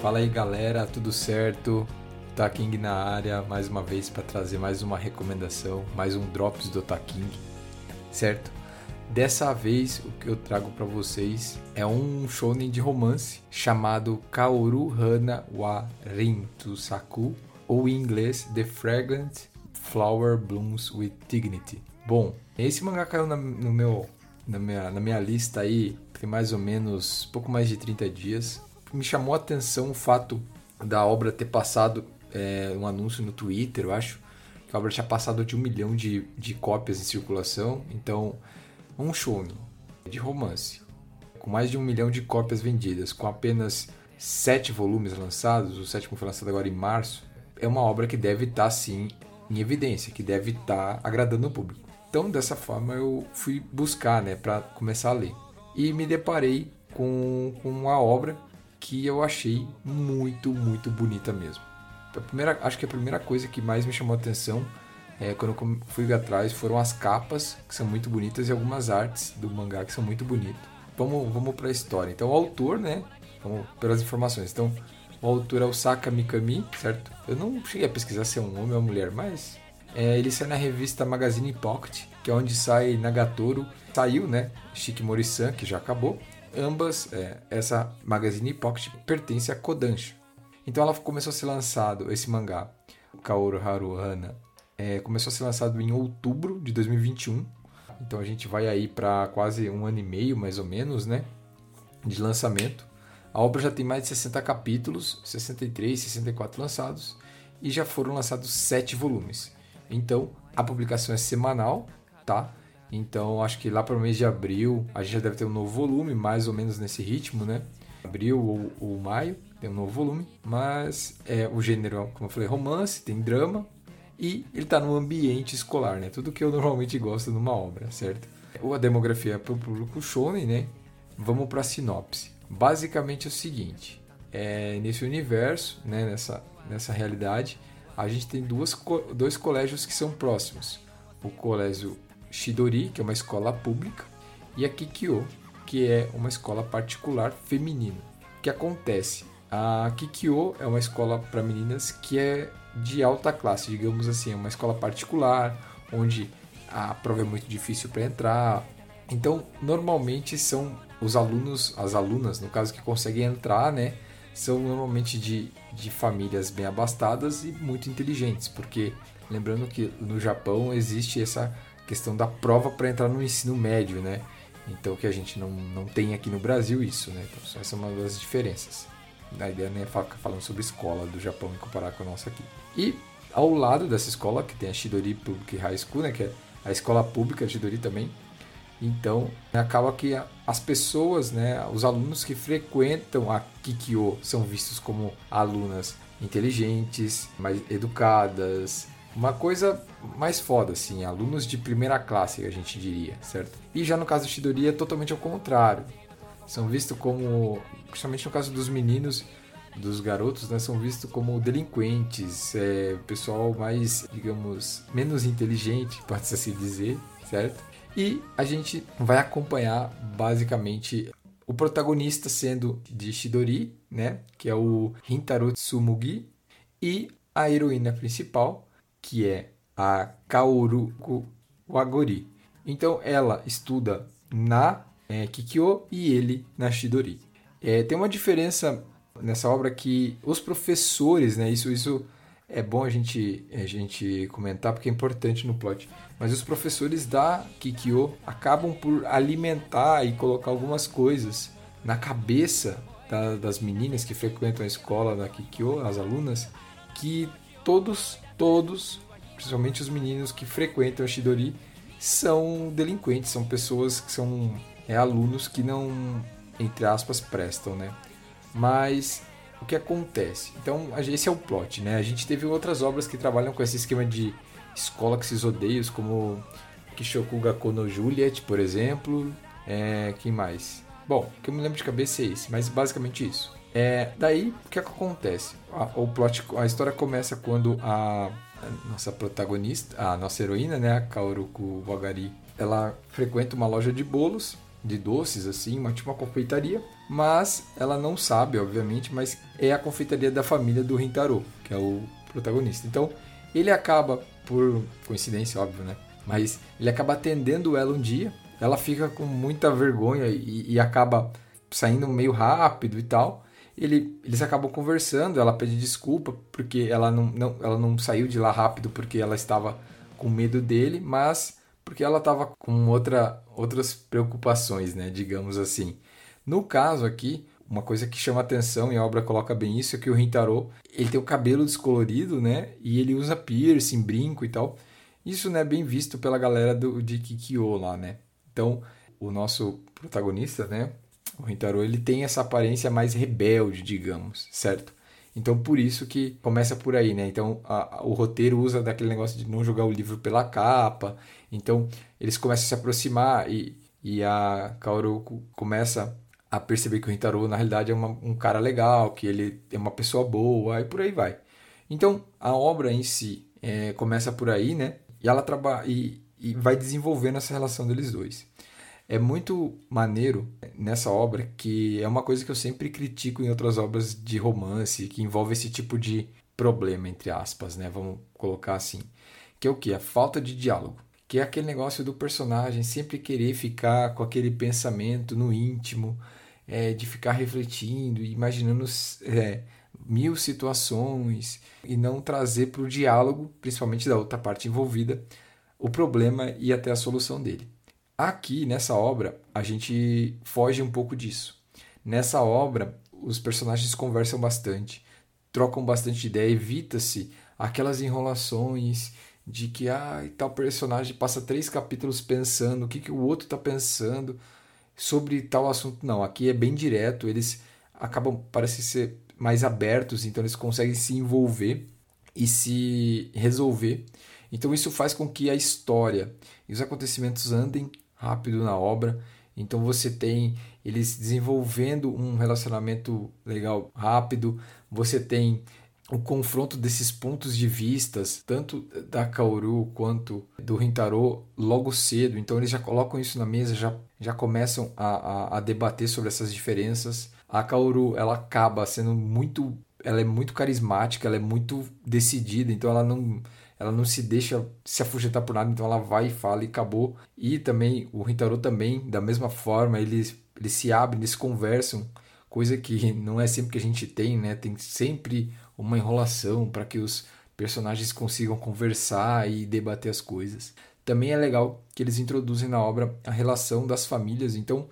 Fala aí galera, tudo certo? Taking na área mais uma vez para trazer mais uma recomendação, mais um Drops do Taking, certo? Dessa vez o que eu trago para vocês é um shonen de romance chamado Kaoru Hana wa Rintusaku, ou em inglês The Fragrant Flower Blooms with Dignity. Bom, esse mangá caiu na, no meu, na, minha, na minha lista aí tem mais ou menos pouco mais de 30 dias. Me chamou a atenção o fato da obra ter passado é, um anúncio no Twitter, eu acho, que a obra tinha passado de um milhão de, de cópias em circulação. Então, um shonen de romance com mais de um milhão de cópias vendidas, com apenas sete volumes lançados, o sétimo foi lançado agora em março, é uma obra que deve estar tá, sim em evidência, que deve estar tá agradando o público. Então, dessa forma, eu fui buscar, né, para começar a ler. E me deparei com, com uma obra que eu achei muito, muito bonita mesmo. A primeira, acho que a primeira coisa que mais me chamou a atenção é, quando eu fui atrás foram as capas, que são muito bonitas, e algumas artes do mangá que são muito bonitas. Vamos, vamos para a história. Então, o autor, né? Vamos pelas informações. Então, o autor é o Saka Mikami, certo? Eu não cheguei a pesquisar se é um homem ou uma mulher, mas é, ele sai na revista Magazine Pocket, que é onde sai Nagatoro. Saiu, né? Shikimori-san, que já acabou. Ambas, é, essa Magazine Pocket pertence a Kodansha. Então ela começou a ser lançado, esse mangá, Kaoru Haruhana, é, começou a ser lançado em outubro de 2021. Então a gente vai aí para quase um ano e meio, mais ou menos, né? De lançamento. A obra já tem mais de 60 capítulos, 63, 64 lançados, e já foram lançados 7 volumes. Então, a publicação é semanal, tá? Então, acho que lá para o mês de abril, a gente já deve ter um novo volume, mais ou menos nesse ritmo, né? Abril ou, ou maio, tem um novo volume. Mas é, o gênero, como eu falei, romance, tem drama, e ele está no ambiente escolar, né? Tudo que eu normalmente gosto numa obra, certo? A demografia é para o público shonen, né? Vamos para a sinopse. Basicamente é o seguinte: é, nesse universo, né, nessa, nessa realidade, a gente tem duas, dois colégios que são próximos. O colégio Shidori, que é uma escola pública, e a Kikyo, que é uma escola particular feminina. O que acontece? A Kikyo é uma escola para meninas que é de alta classe, digamos assim, é uma escola particular, onde a prova é muito difícil para entrar. Então, normalmente são os alunos, as alunas, no caso, que conseguem entrar, né? São normalmente de, de famílias bem abastadas e muito inteligentes, porque lembrando que no Japão existe essa questão da prova para entrar no ensino médio, né? Então que a gente não, não tem aqui no Brasil isso, né? Então essa é uma das diferenças. A ideia não é ficar falando sobre escola do Japão e comparar com a nossa aqui. E ao lado dessa escola, que tem a Shidori Public High School, né? Que é a escola pública Shidori também, então, acaba que as pessoas, né, os alunos que frequentam a Kikyo são vistos como alunas inteligentes, mais educadas, uma coisa mais foda, assim, alunos de primeira classe, a gente diria, certo? E já no caso do Shidori é totalmente ao contrário. São vistos como, principalmente no caso dos meninos, dos garotos, né, são vistos como delinquentes, é, pessoal mais, digamos, menos inteligente, pode-se assim dizer, certo? E a gente vai acompanhar basicamente o protagonista sendo de Shidori, né, que é o Hintaro Tsumugi, e a heroína principal, que é a Kaoru Wagori. Então ela estuda na é, Kikyo e ele na Shidori. É, tem uma diferença nessa obra que os professores, né, isso, isso é bom a gente, a gente comentar porque é importante no plot. Mas os professores da Kikyo acabam por alimentar e colocar algumas coisas na cabeça da, das meninas que frequentam a escola da Kikyo, as alunas, que todos, todos, principalmente os meninos que frequentam a Shidori, são delinquentes, são pessoas que são é, alunos que não, entre aspas, prestam, né? Mas o que acontece? Então, esse é o plot, né? A gente teve outras obras que trabalham com esse esquema de escola que se odeios, como Kishokuga Kono Juliet, por exemplo. É, quem mais? Bom, o que eu me lembro de cabeça é esse, mas basicamente isso. É, daí, o que, é que acontece? A, o plot, a história começa quando a, a nossa protagonista, a nossa heroína, né, a Kaoruku Wagari, ela frequenta uma loja de bolos de doces, assim, uma, tipo uma confeitaria, mas ela não sabe, obviamente, mas é a confeitaria da família do Rintaro, que é o protagonista. Então, ele acaba, por coincidência, óbvio, né? Mas ele acaba atendendo ela um dia, ela fica com muita vergonha e, e acaba saindo meio rápido e tal. Ele, eles acabam conversando, ela pede desculpa porque ela não, não, ela não saiu de lá rápido porque ela estava com medo dele, mas porque ela estava com outra, outras preocupações, né, digamos assim. No caso aqui, uma coisa que chama atenção e a obra coloca bem isso é que o Rintaro, ele tem o cabelo descolorido, né, e ele usa piercing, brinco e tal. Isso não é bem visto pela galera do, de Kikyo lá, né. Então, o nosso protagonista, né, o Rintaro, ele tem essa aparência mais rebelde, digamos, certo? Então, por isso que começa por aí, né? Então, a, a, o roteiro usa daquele negócio de não jogar o livro pela capa. Então, eles começam a se aproximar e, e a Kaoru começa a perceber que o Rintaro, na realidade, é uma, um cara legal, que ele é uma pessoa boa, e por aí vai. Então, a obra em si é, começa por aí, né? E ela trabalha e, e vai desenvolvendo essa relação deles dois é muito maneiro nessa obra, que é uma coisa que eu sempre critico em outras obras de romance, que envolve esse tipo de problema, entre aspas, né? Vamos colocar assim. Que é o que? A falta de diálogo. Que é aquele negócio do personagem sempre querer ficar com aquele pensamento no íntimo, é, de ficar refletindo, imaginando é, mil situações e não trazer para o diálogo, principalmente da outra parte envolvida, o problema e até a solução dele. Aqui, nessa obra, a gente foge um pouco disso. Nessa obra, os personagens conversam bastante, trocam bastante ideia, evita-se aquelas enrolações de que ah, tal personagem passa três capítulos pensando o que, que o outro está pensando sobre tal assunto. Não, aqui é bem direto, eles acabam, parece ser mais abertos, então eles conseguem se envolver e se resolver. Então isso faz com que a história e os acontecimentos andem rápido na obra. Então você tem eles desenvolvendo um relacionamento legal rápido, você tem o confronto desses pontos de vistas, tanto da Kaoru quanto do Rintaro, logo cedo. Então eles já colocam isso na mesa, já, já começam a, a, a debater sobre essas diferenças. A Kaoru ela acaba sendo muito, ela é muito carismática, ela é muito decidida, então ela não ela não se deixa se afugentar por nada, então ela vai e fala e acabou. E também o Rintaro também, da mesma forma, eles, eles se abrem, eles conversam, coisa que não é sempre que a gente tem, né? Tem sempre uma enrolação para que os personagens consigam conversar e debater as coisas. Também é legal que eles introduzem na obra a relação das famílias, então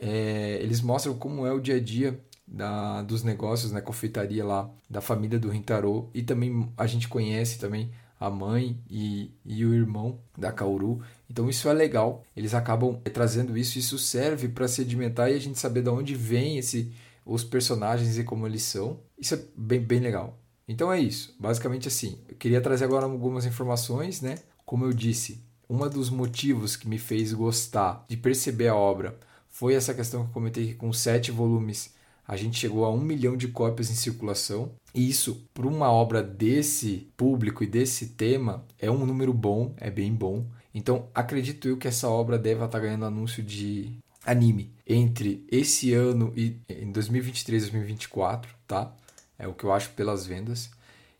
é, eles mostram como é o dia a dia da, dos negócios, na né, confeitaria lá da família do Rintaro e também a gente conhece também a mãe e, e o irmão da Kauru. Então isso é legal. Eles acabam trazendo isso, isso serve para sedimentar e a gente saber de onde vem esse os personagens e como eles são. Isso é bem, bem legal. Então é isso. Basicamente assim, eu queria trazer agora algumas informações, né? Como eu disse, um dos motivos que me fez gostar de perceber a obra foi essa questão que eu comentei com sete volumes a gente chegou a um milhão de cópias em circulação. E isso, para uma obra desse público e desse tema, é um número bom, é bem bom. Então, acredito eu que essa obra deve estar ganhando anúncio de anime entre esse ano e em 2023 e 2024, tá? É o que eu acho pelas vendas.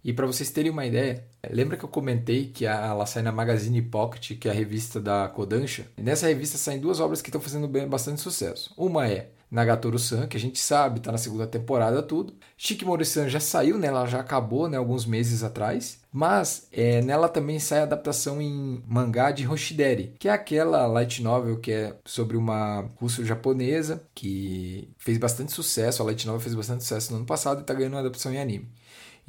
E para vocês terem uma ideia, lembra que eu comentei que ela sai na Magazine Pocket, que é a revista da Kodansha? Nessa revista saem duas obras que estão fazendo bastante sucesso. Uma é Nagatoru-san, que a gente sabe, está na segunda temporada tudo. Shikimori-san já saiu, né? Ela já acabou, né? Alguns meses atrás. Mas é, nela também sai a adaptação em mangá de Hoshideri, que é aquela light novel que é sobre uma russo-japonesa que fez bastante sucesso. A light novel fez bastante sucesso no ano passado e está ganhando uma adaptação em anime.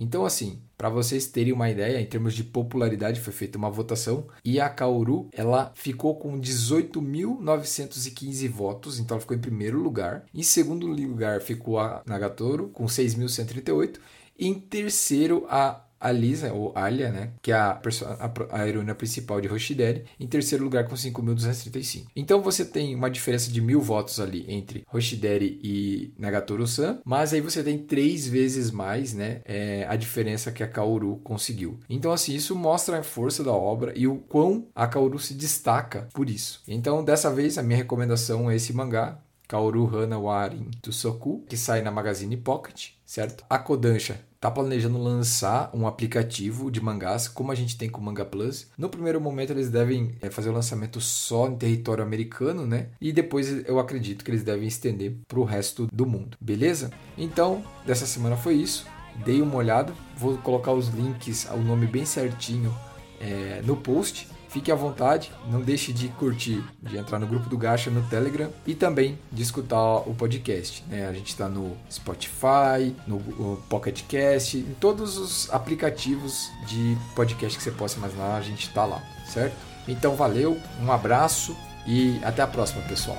Então, assim, para vocês terem uma ideia, em termos de popularidade, foi feita uma votação e a Kaoru ela ficou com 18.915 votos, então ela ficou em primeiro lugar. Em segundo lugar ficou a Nagatoro com 6.138 e em terceiro a a Lisa, ou Alia, né? Que é a, a, a heroína principal de Hoshideri, em terceiro lugar com 5.235. Então você tem uma diferença de mil votos ali entre Hoshideri e Nagatoro-san, mas aí você tem três vezes mais, né? É, a diferença que a Kaoru conseguiu. Então, assim, isso mostra a força da obra e o quão a Kaoru se destaca por isso. Então, dessa vez, a minha recomendação é esse mangá, Kaoru Hana Warin Tusoku, que sai na Magazine Pocket, certo? A Kodansha está planejando lançar um aplicativo de mangás, como a gente tem com o Manga Plus. No primeiro momento, eles devem é, fazer o lançamento só em território americano, né? E depois eu acredito que eles devem estender para o resto do mundo, beleza? Então, dessa semana foi isso. Dei uma olhada, vou colocar os links, o nome bem certinho é, no post Fique à vontade, não deixe de curtir, de entrar no grupo do Gacha no Telegram e também de escutar o podcast. Né? A gente está no Spotify, no Pocket Cast, em todos os aplicativos de podcast que você possa imaginar, a gente está lá, certo? Então valeu, um abraço e até a próxima, pessoal.